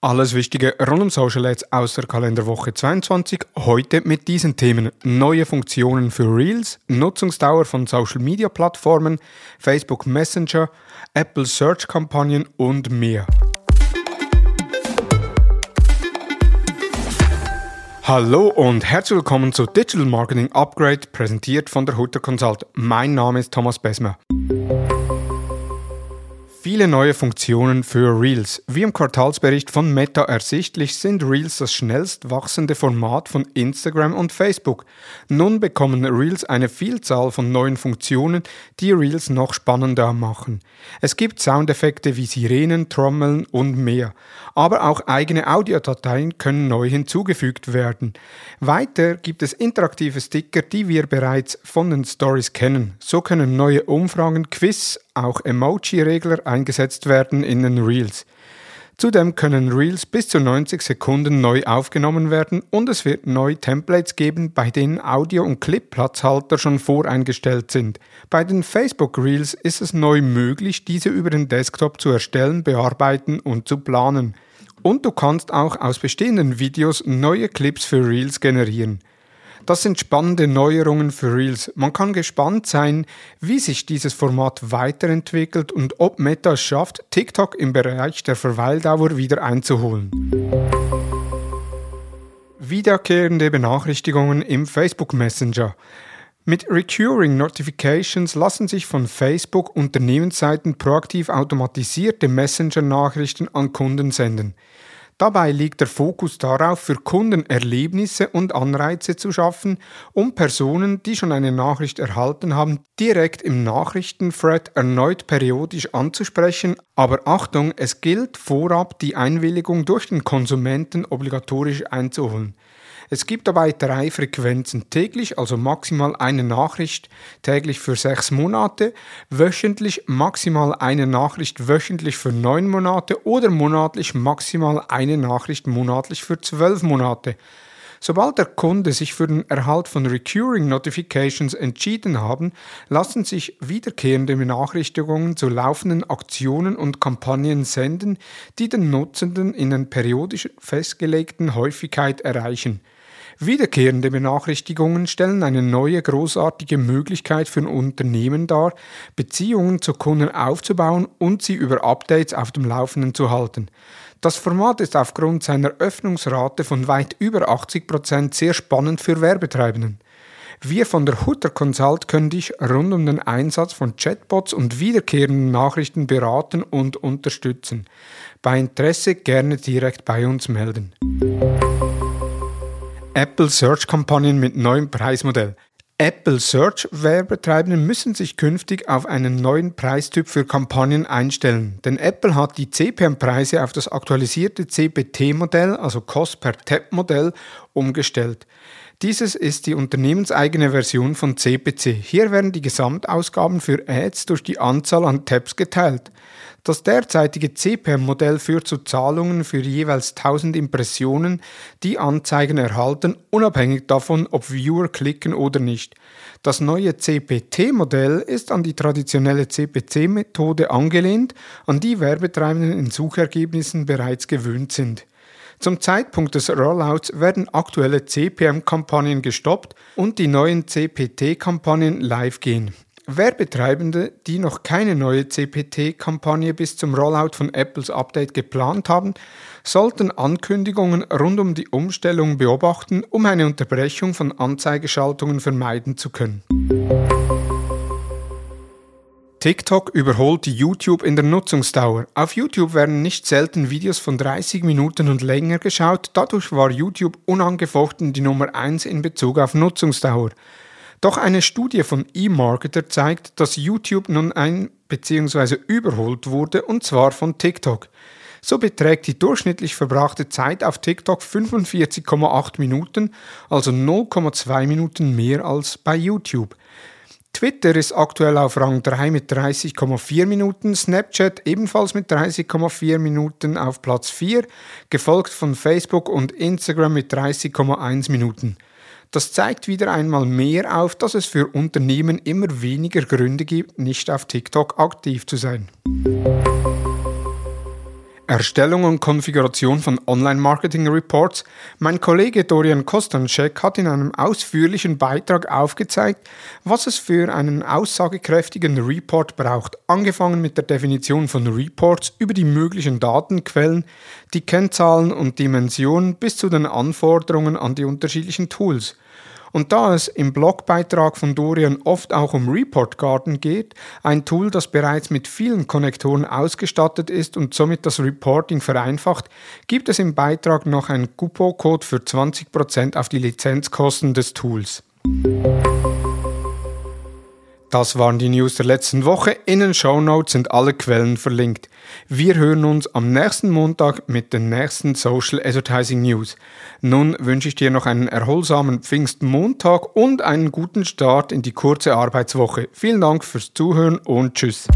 Alles Wichtige rund um Social Ads aus der Kalenderwoche 22. Heute mit diesen Themen neue Funktionen für Reels, Nutzungsdauer von Social Media Plattformen, Facebook Messenger, Apple Search Kampagnen und mehr. Hallo und herzlich willkommen zu Digital Marketing Upgrade, präsentiert von der Hutter Consult. Mein Name ist Thomas Besmer. Viele neue Funktionen für Reels. Wie im Quartalsbericht von Meta ersichtlich, sind Reels das schnellst wachsende Format von Instagram und Facebook. Nun bekommen Reels eine Vielzahl von neuen Funktionen, die Reels noch spannender machen. Es gibt Soundeffekte wie Sirenen, Trommeln und mehr. Aber auch eigene Audiodateien können neu hinzugefügt werden. Weiter gibt es interaktive Sticker, die wir bereits von den Stories kennen. So können neue Umfragen, Quiz, auch Emoji-Regler eingesetzt werden in den Reels. Zudem können Reels bis zu 90 Sekunden neu aufgenommen werden und es wird neue Templates geben, bei denen Audio- und Clip-Platzhalter schon voreingestellt sind. Bei den Facebook Reels ist es neu möglich, diese über den Desktop zu erstellen, bearbeiten und zu planen. Und du kannst auch aus bestehenden Videos neue Clips für Reels generieren. Das sind spannende Neuerungen für Reels. Man kann gespannt sein, wie sich dieses Format weiterentwickelt und ob Meta es schafft, TikTok im Bereich der Verweildauer wieder einzuholen. Wiederkehrende Benachrichtigungen im Facebook Messenger. Mit Recurring Notifications lassen sich von Facebook Unternehmensseiten proaktiv automatisierte Messenger-Nachrichten an Kunden senden. Dabei liegt der Fokus darauf, für Kunden Erlebnisse und Anreize zu schaffen, um Personen, die schon eine Nachricht erhalten haben, direkt im Nachrichtenthread erneut periodisch anzusprechen. Aber Achtung, es gilt vorab die Einwilligung durch den Konsumenten obligatorisch einzuholen. Es gibt dabei drei Frequenzen täglich, also maximal eine Nachricht täglich für sechs Monate, wöchentlich maximal eine Nachricht wöchentlich für neun Monate oder monatlich maximal eine Nachricht monatlich für zwölf Monate. Sobald der Kunde sich für den Erhalt von Recurring Notifications entschieden haben, lassen sich wiederkehrende Benachrichtigungen zu laufenden Aktionen und Kampagnen senden, die den Nutzenden in einer periodisch festgelegten Häufigkeit erreichen. Wiederkehrende Benachrichtigungen stellen eine neue großartige Möglichkeit für ein Unternehmen dar, Beziehungen zu Kunden aufzubauen und sie über Updates auf dem Laufenden zu halten. Das Format ist aufgrund seiner Öffnungsrate von weit über 80 Prozent sehr spannend für Werbetreibenden. Wir von der Hutter Consult können dich rund um den Einsatz von Chatbots und wiederkehrenden Nachrichten beraten und unterstützen. Bei Interesse gerne direkt bei uns melden. Apple Search-Kampagnen mit neuem Preismodell. Apple Search Werbetreibende müssen sich künftig auf einen neuen Preistyp für Kampagnen einstellen, denn Apple hat die CPM-Preise auf das aktualisierte CPT-Modell, also Cost per Tab-Modell, umgestellt. Dieses ist die unternehmenseigene Version von CPC. Hier werden die Gesamtausgaben für Ads durch die Anzahl an Tabs geteilt. Das derzeitige CPM-Modell führt zu Zahlungen für jeweils 1000 Impressionen, die Anzeigen erhalten, unabhängig davon, ob Viewer klicken oder nicht. Das neue CPT-Modell ist an die traditionelle CPC-Methode angelehnt, an die Werbetreibenden in Suchergebnissen bereits gewöhnt sind. Zum Zeitpunkt des Rollouts werden aktuelle CPM-Kampagnen gestoppt und die neuen CPT-Kampagnen live gehen. Werbetreibende, die noch keine neue CPT-Kampagne bis zum Rollout von Apples Update geplant haben, sollten Ankündigungen rund um die Umstellung beobachten, um eine Unterbrechung von Anzeigeschaltungen vermeiden zu können. TikTok überholt YouTube in der Nutzungsdauer. Auf YouTube werden nicht selten Videos von 30 Minuten und länger geschaut, dadurch war YouTube unangefochten die Nummer 1 in Bezug auf Nutzungsdauer. Doch eine Studie von eMarketer zeigt, dass YouTube nun ein bzw. überholt wurde und zwar von TikTok. So beträgt die durchschnittlich verbrachte Zeit auf TikTok 45,8 Minuten, also 0,2 Minuten mehr als bei YouTube. Twitter ist aktuell auf Rang 3 mit 30,4 Minuten, Snapchat ebenfalls mit 30,4 Minuten auf Platz 4, gefolgt von Facebook und Instagram mit 30,1 Minuten. Das zeigt wieder einmal mehr auf, dass es für Unternehmen immer weniger Gründe gibt, nicht auf TikTok aktiv zu sein. Erstellung und Konfiguration von Online-Marketing-Reports. Mein Kollege Dorian Kostanschek hat in einem ausführlichen Beitrag aufgezeigt, was es für einen aussagekräftigen Report braucht, angefangen mit der Definition von Reports über die möglichen Datenquellen, die Kennzahlen und Dimensionen bis zu den Anforderungen an die unterschiedlichen Tools. Und da es im Blogbeitrag von Dorian oft auch um Report Garden geht, ein Tool, das bereits mit vielen Konnektoren ausgestattet ist und somit das Reporting vereinfacht, gibt es im Beitrag noch einen Couponcode für 20% auf die Lizenzkosten des Tools. Das waren die News der letzten Woche. In den Show Notes sind alle Quellen verlinkt. Wir hören uns am nächsten Montag mit den nächsten Social Advertising News. Nun wünsche ich dir noch einen erholsamen Pfingstmontag und einen guten Start in die kurze Arbeitswoche. Vielen Dank fürs Zuhören und Tschüss.